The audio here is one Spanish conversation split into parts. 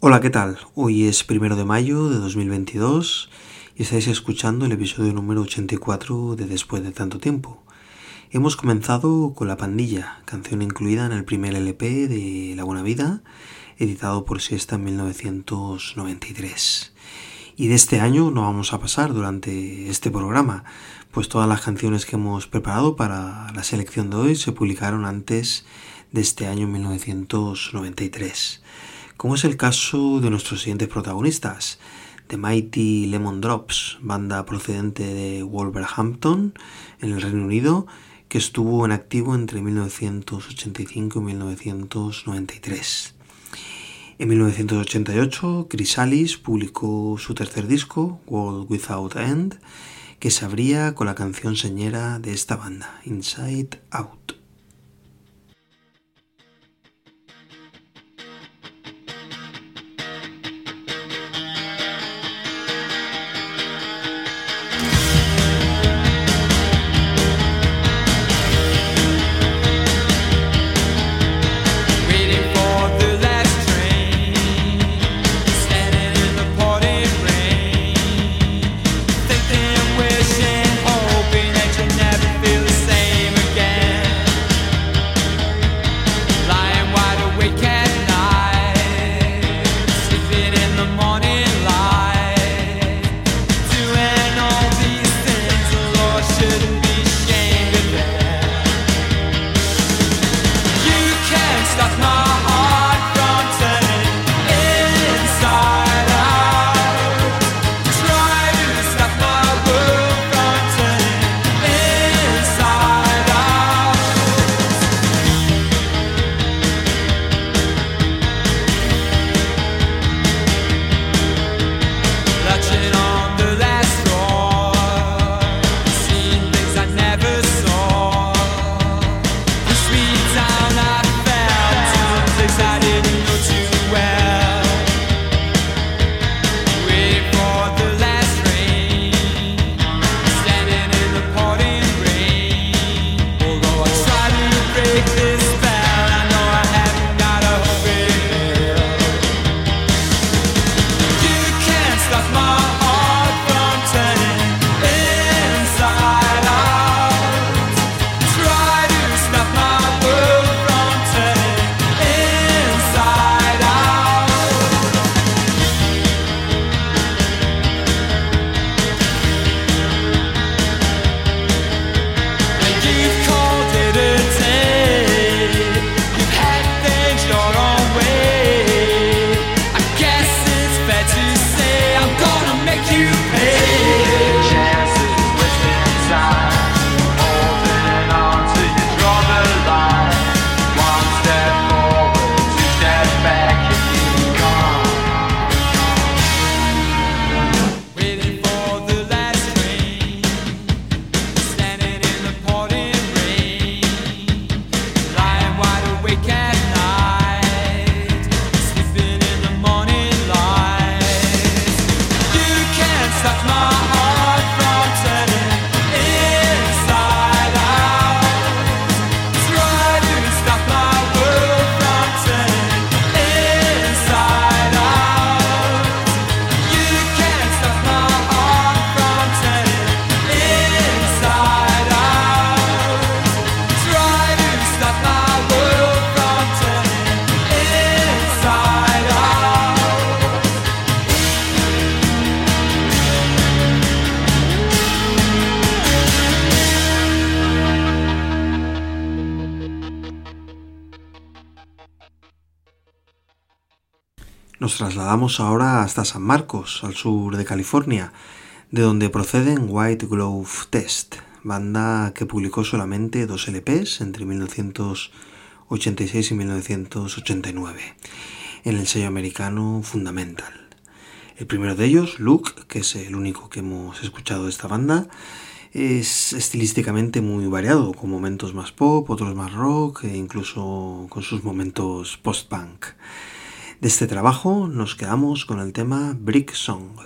Hola, ¿qué tal? Hoy es primero de mayo de 2022 y estáis escuchando el episodio número 84 de Después de tanto tiempo. Hemos comenzado con La Pandilla, canción incluida en el primer LP de La Buena Vida, editado por Siesta en 1993. Y de este año no vamos a pasar durante este programa, pues todas las canciones que hemos preparado para la selección de hoy se publicaron antes de este año 1993 como es el caso de nuestros siguientes protagonistas, The Mighty Lemon Drops, banda procedente de Wolverhampton, en el Reino Unido, que estuvo en activo entre 1985 y 1993. En 1988, Chrysalis publicó su tercer disco, World Without End, que se abría con la canción señera de esta banda, Inside Out. Nos trasladamos ahora hasta San Marcos, al sur de California, de donde proceden White Glove Test, banda que publicó solamente dos LPs entre 1986 y 1989, en el sello americano Fundamental. El primero de ellos, Luke, que es el único que hemos escuchado de esta banda, es estilísticamente muy variado, con momentos más pop, otros más rock e incluso con sus momentos post-punk. De este trabajo nos quedamos con el tema Brick Song.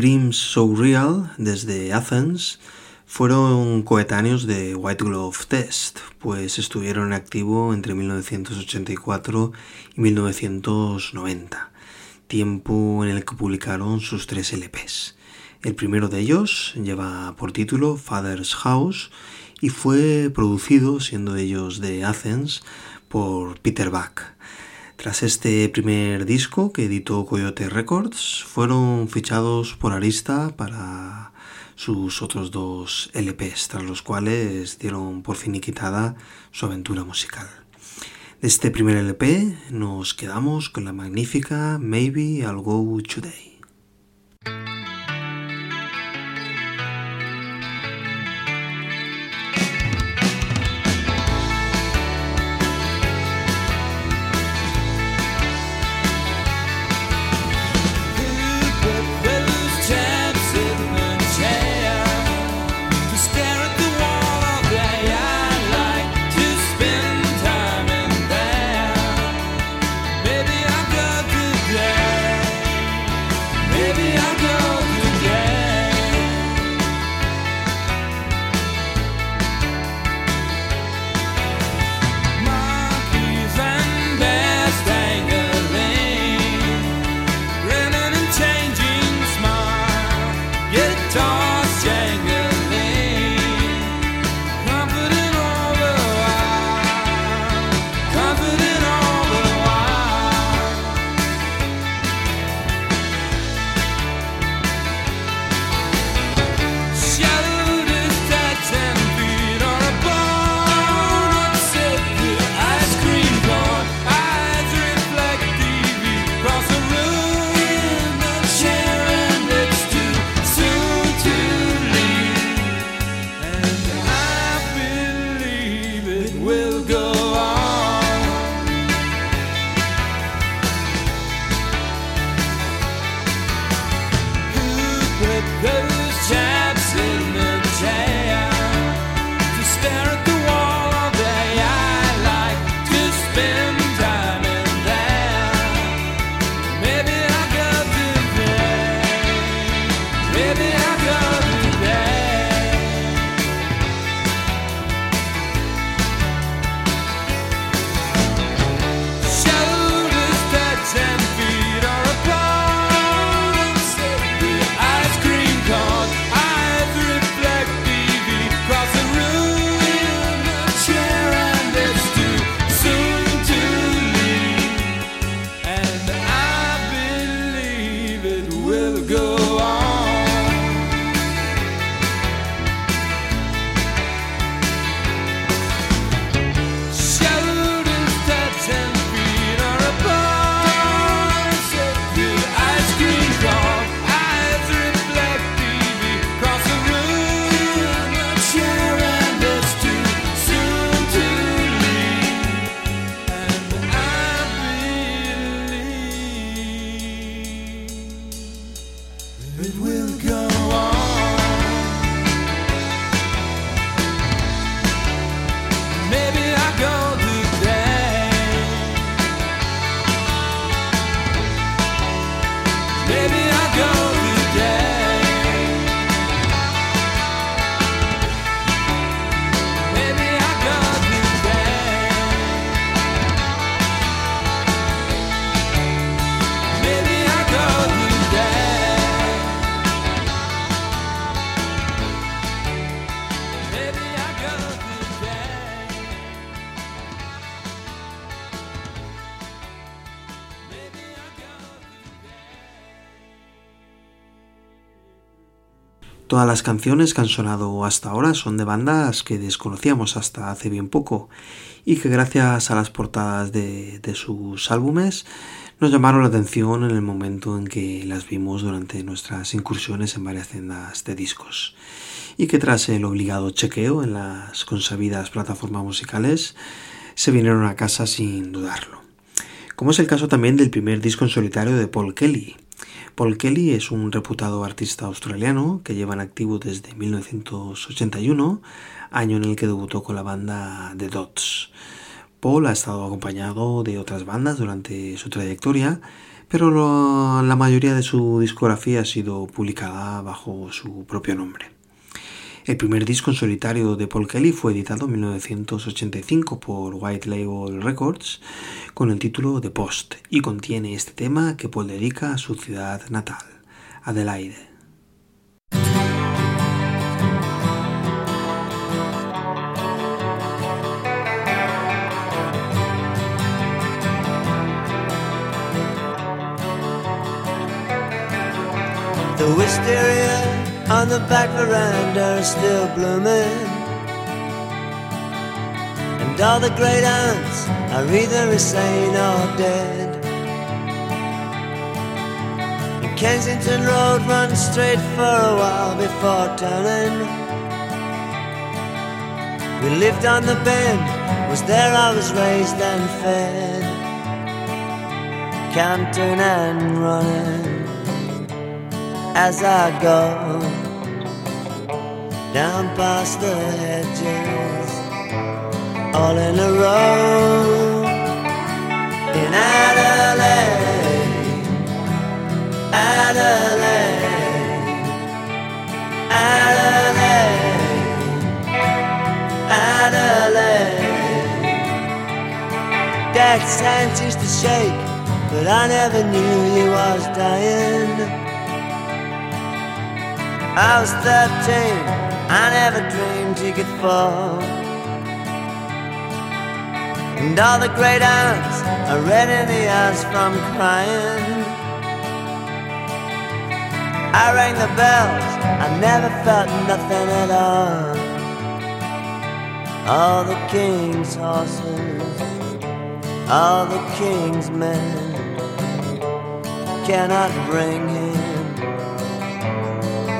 Dreams So Real desde Athens fueron coetáneos de White Glove Test, pues estuvieron en activo entre 1984 y 1990, tiempo en el que publicaron sus tres LPs. El primero de ellos lleva por título Father's House y fue producido, siendo ellos de Athens, por Peter Buck. Tras este primer disco que editó Coyote Records, fueron fichados por Arista para sus otros dos LPs, tras los cuales dieron por finiquitada su aventura musical. De este primer LP nos quedamos con la magnífica Maybe I'll Go Today. it will go. Las canciones que han sonado hasta ahora son de bandas que desconocíamos hasta hace bien poco y que gracias a las portadas de, sus álbumes nos llamaron la atención en el momento en que las vimos durante nuestras incursiones en varias tiendas de discos y que tras el obligado chequeo en las consabidas plataformas musicales se vinieron a casa sin dudarlo. Como es el caso también del primer disco en solitario de Paul Kelly, Paul Kelly es un reputado artista australiano que lleva en activo desde 1981, año en el que debutó con la banda The Dots. Paul ha estado acompañado de otras bandas durante su trayectoria, pero la mayoría de su discografía ha sido publicada bajo su propio nombre. El primer disco en solitario de Paul Kelly fue editado en 1985 por White Label Records con el título The Post y contiene este tema que Paul dedica a su ciudad natal, Adelaide. On the back veranda is still blooming. And all the great aunts are either insane or dead. And Kensington Road runs straight for a while before turning. We lived on the bend, was there I was raised and fed. Counting and running as I go down past the hedges, all in a row in Adelaide, Adelaide, Adelaide, Adelaide. Dad's hands used to shake, but I never knew he was dying. I was 13 I never dreamed he could fall. And all the great aunts are red in the eyes from crying. I rang the bells, I never felt nothing at all. All the king's horses, all the king's men cannot bring him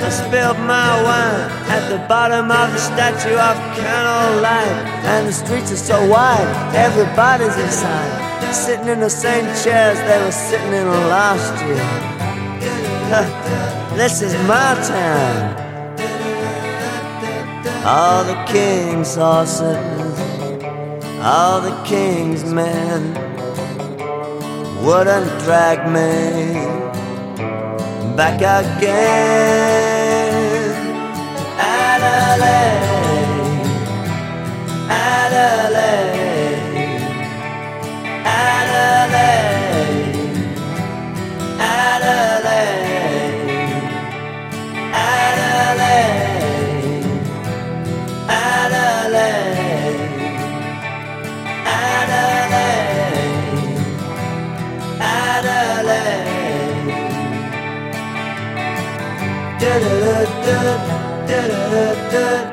I spilled my wine at the bottom of the statue of Colonel Light, and the streets are so wide, everybody's inside sitting in the same chairs they were sitting in last year. this is my town. All the king's horses, all the king's men wouldn't drag me back again. da da da da da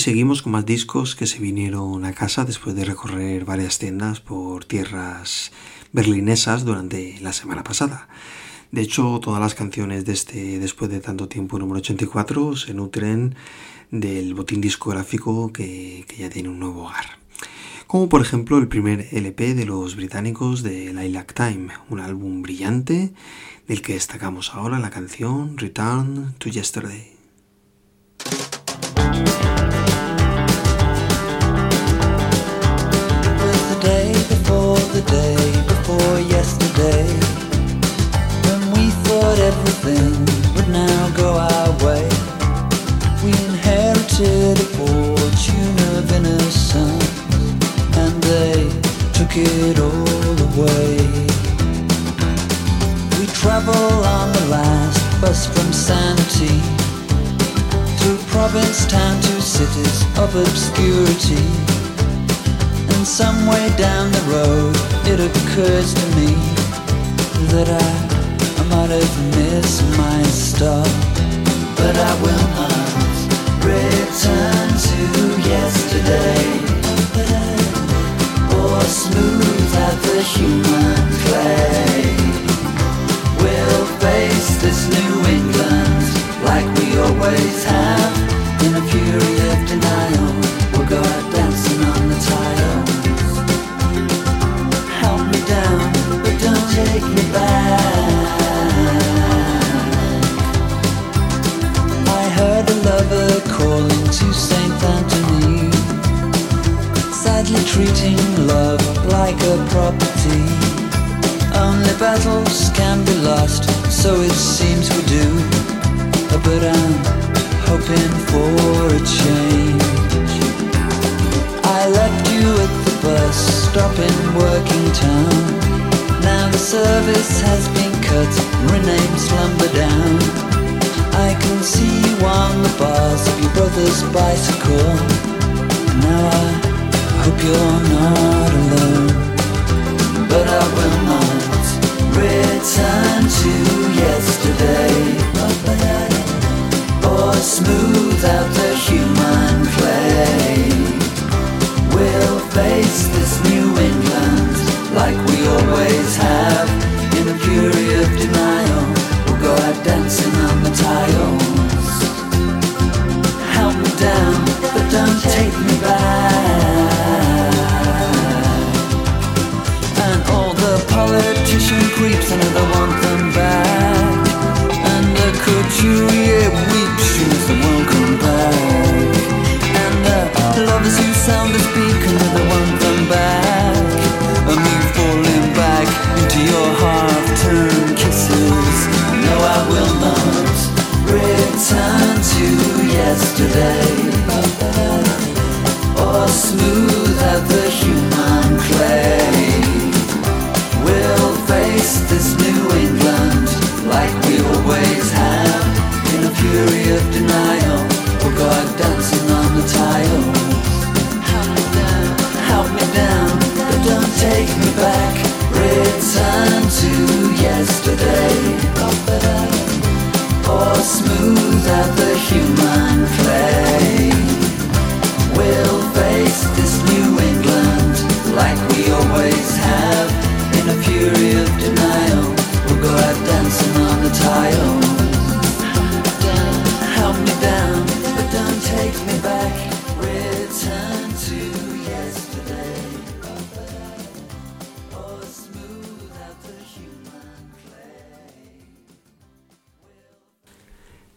seguimos con más discos que se vinieron a casa después de recorrer varias tiendas por tierras berlinesas durante la semana pasada. De hecho, todas las canciones de este Después de tanto tiempo número 84 se nutren del botín discográfico que, que ya tiene un nuevo hogar. como por ejemplo el primer LP de los británicos de Lilac Time, un álbum brillante del que destacamos ahora la canción Return to Yesterday. day before yesterday when we thought everything would now go our way. We inherited a fortune of innocence and they took it all away. We travel on the last bus from Santee through province town to cities of obscurity. And somewhere down the road, it occurs to me that I, I might have missed my stop, but I will not return to yesterday Or smooth out the human clay. We'll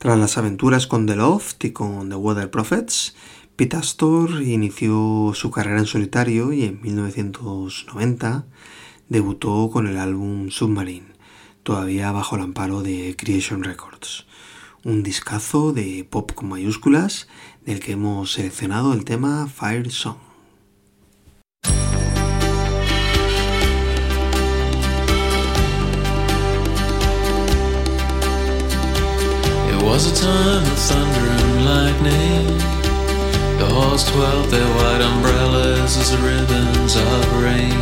Tras las aventuras con The Loft y con The Weather Prophets, Pete Astor inició su carrera en solitario y en 1990 debutó con el álbum Submarine, todavía bajo el amparo de Creation Records, un discazo de pop con mayúsculas del que hemos seleccionado el tema Fire Song. Was a time of thunder and lightning. The halls twirled their white umbrellas as the ribbons of rain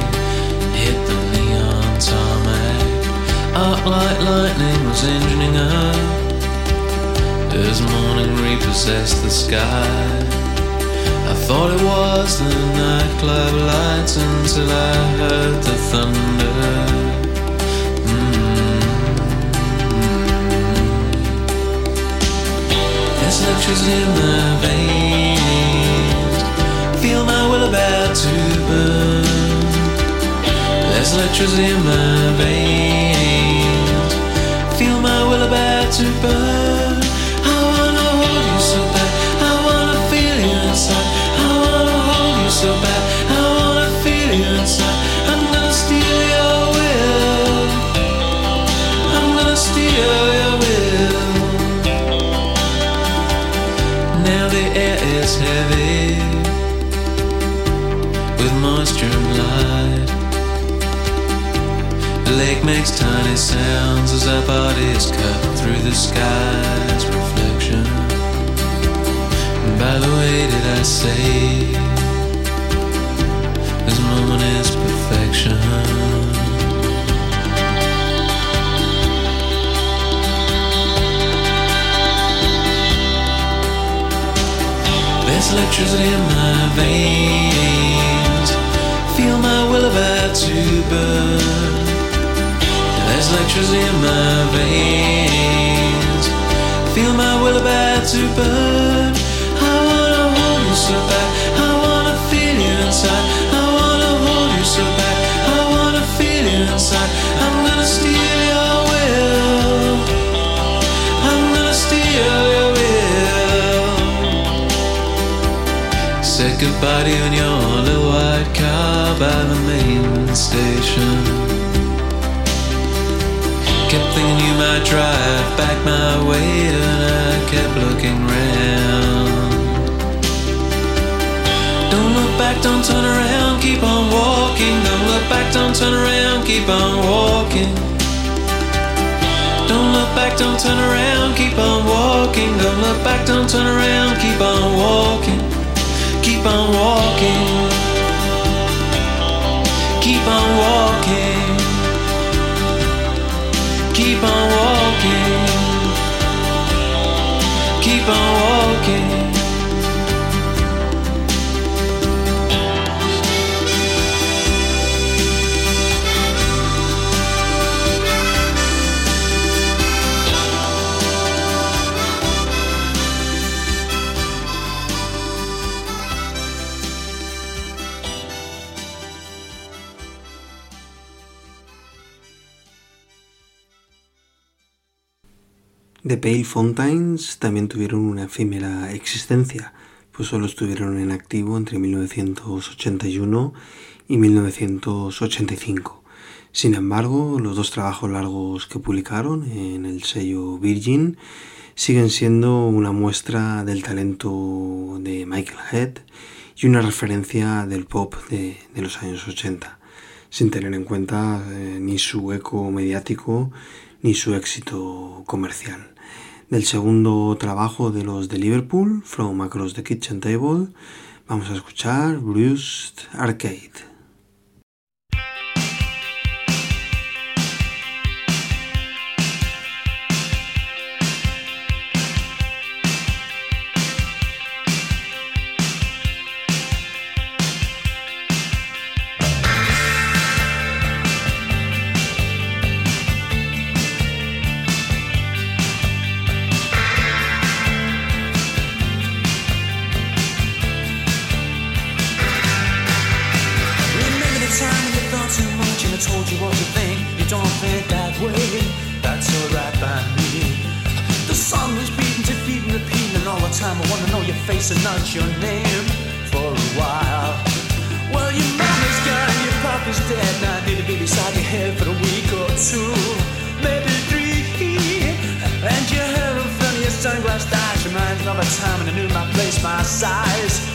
hit the neon tarmac. Arc like lightning was engineering up as morning repossessed the sky. I thought it was the nightclub lights until I heard the thunder. Lectures in the veins. Feel my will about to burn. There's electricity in my veins. Feel my will about to burn. Makes tiny sounds as our bodies cut through the sky's reflection. And by the way, did I say this moment is perfection? There's electricity in my veins. Feel my will about to burn. Electricity in my veins. Feel my will about to burn. I wanna hold you so bad. I wanna feel you inside. I wanna hold you so bad. I wanna feel you inside. I'm gonna steal your will. I'm gonna steal your will. Said goodbye to you in your little white car by the main station. Kept thinking you might drive back my way, and I kept looking round. Don't look back, don't turn around, keep on walking. Don't look back, don't turn around, keep on walking. Don't look back, don't turn around, keep on walking. Don't look back, don't turn around, keep on walking. Keep on walking. Keep on walking. The Pale Fountains también tuvieron una efímera existencia, pues solo estuvieron en activo entre 1981 y 1985. Sin embargo, los dos trabajos largos que publicaron en el sello Virgin siguen siendo una muestra del talento de Michael Head y una referencia del pop de, de los años 80, sin tener en cuenta eh, ni su eco mediático ni su éxito comercial. Del segundo trabajo de los de Liverpool, From Across the Kitchen Table, vamos a escuchar Bruised Arcade. another time and I knew my place, my size.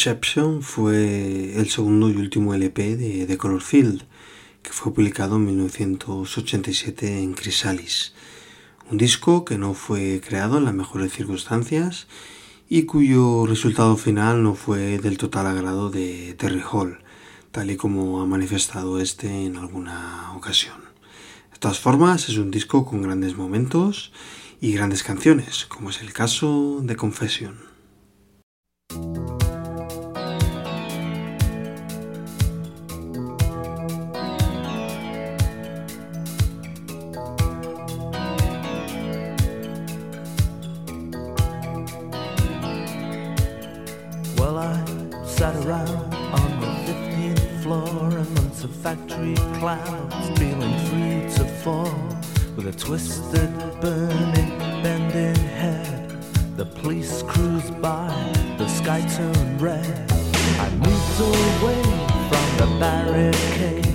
Deception fue el segundo y último LP de The Color Field, que fue publicado en 1987 en Chrysalis. Un disco que no fue creado en las mejores circunstancias y cuyo resultado final no fue del total agrado de Terry Hall, tal y como ha manifestado este en alguna ocasión. De todas formas, es un disco con grandes momentos y grandes canciones, como es el caso de Confession. Sat around on the 15th floor amongst the factory clouds, feeling free to fall with a twisted, burning, bending head. The police cruised by, the sky turned red. I moved away from the barricades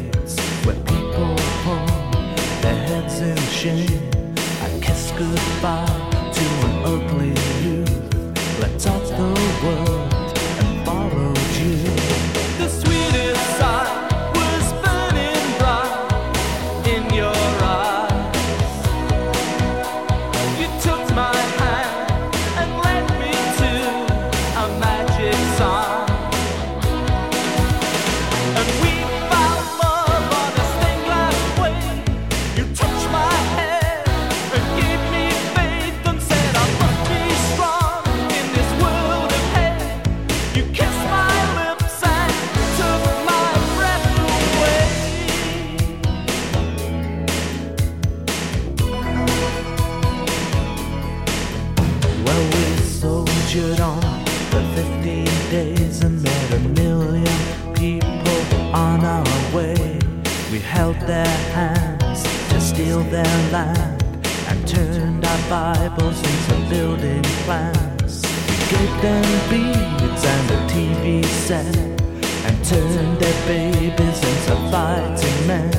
hands to steal their land and turned our Bibles into building plans. We gave them beads and a TV set and turned their babies into fighting men.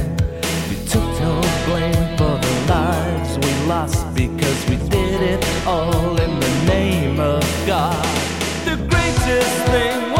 We took no blame for the lives we lost because we did it all in the name of God. The great took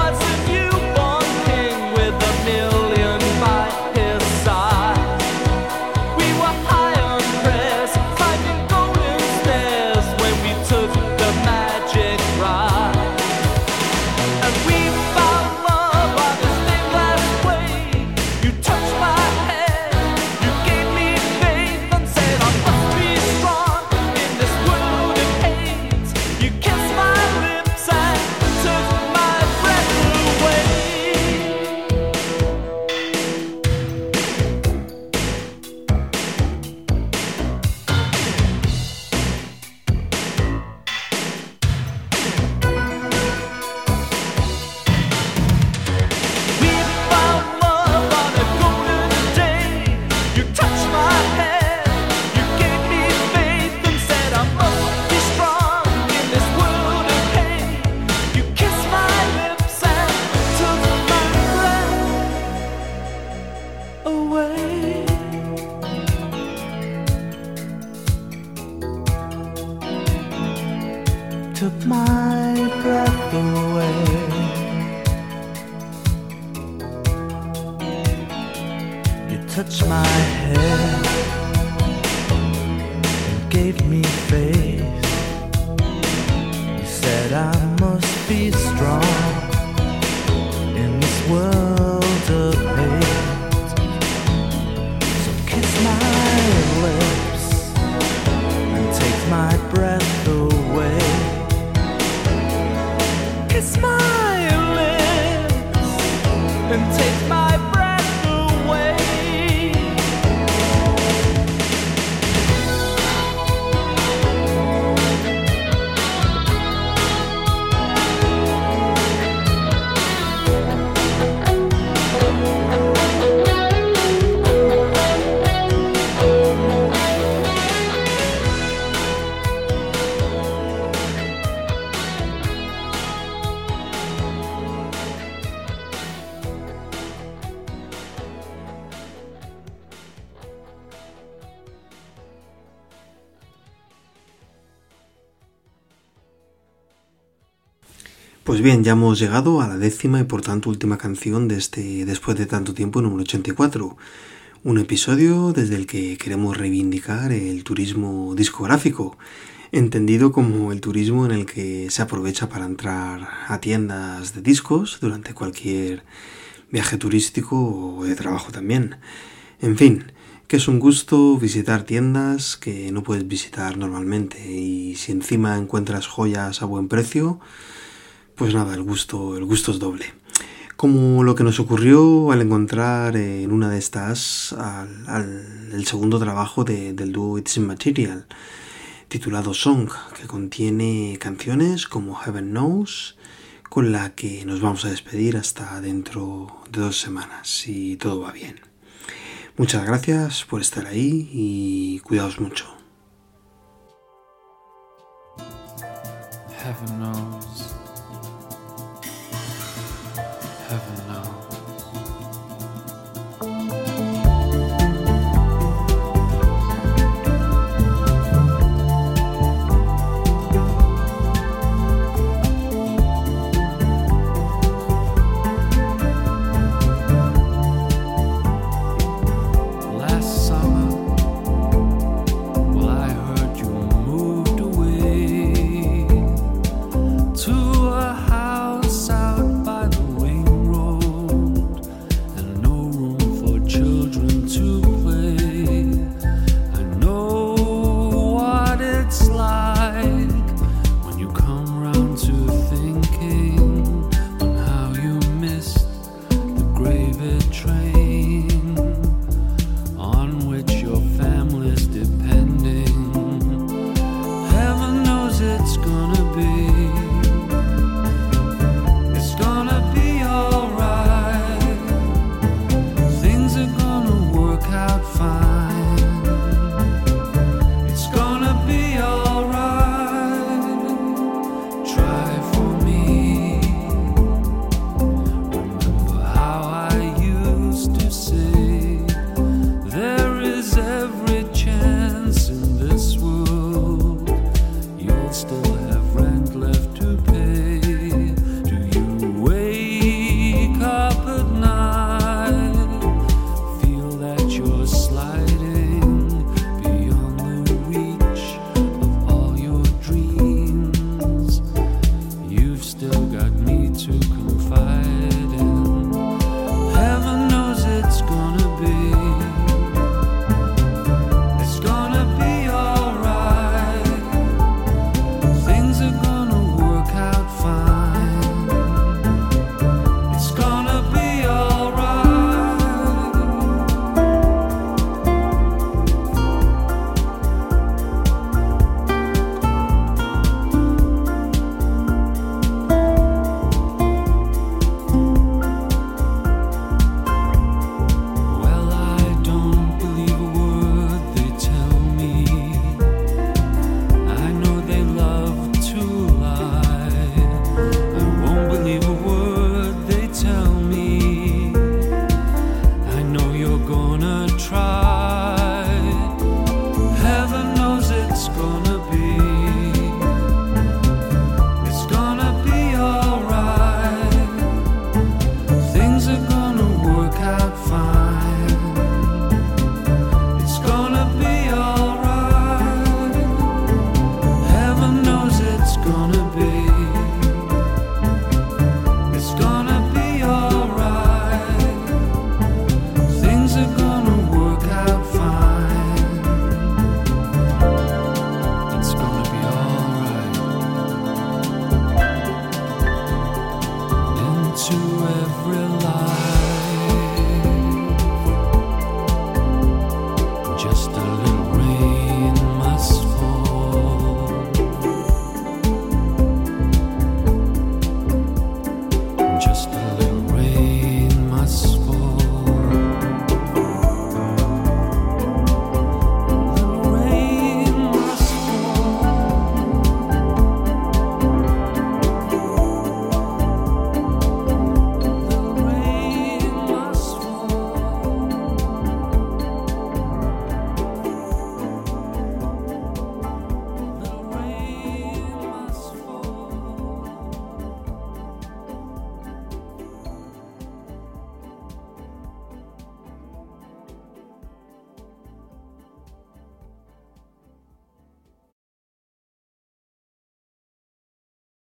Pues bien, ya hemos llegado a la décima y por tanto última canción de este Después de tanto tiempo número 84. Un episodio desde el que queremos reivindicar el turismo discográfico, entendido como el turismo en el que se aprovecha para entrar a tiendas de discos durante cualquier viaje turístico o de trabajo también. En fin, que es un gusto visitar tiendas que no puedes visitar normalmente y si encima encuentras joyas a buen precio, pues nada, el gusto, el gusto es doble. Como lo que nos ocurrió al encontrar en una de estas el segundo trabajo de- del dúo It's Immaterial, titulado Song, que contiene canciones como Heaven Knows, con la que nos vamos a despedir hasta dentro de dos semanas, si todo va bien. Muchas gracias por estar ahí y cuidaos mucho. Heaven knows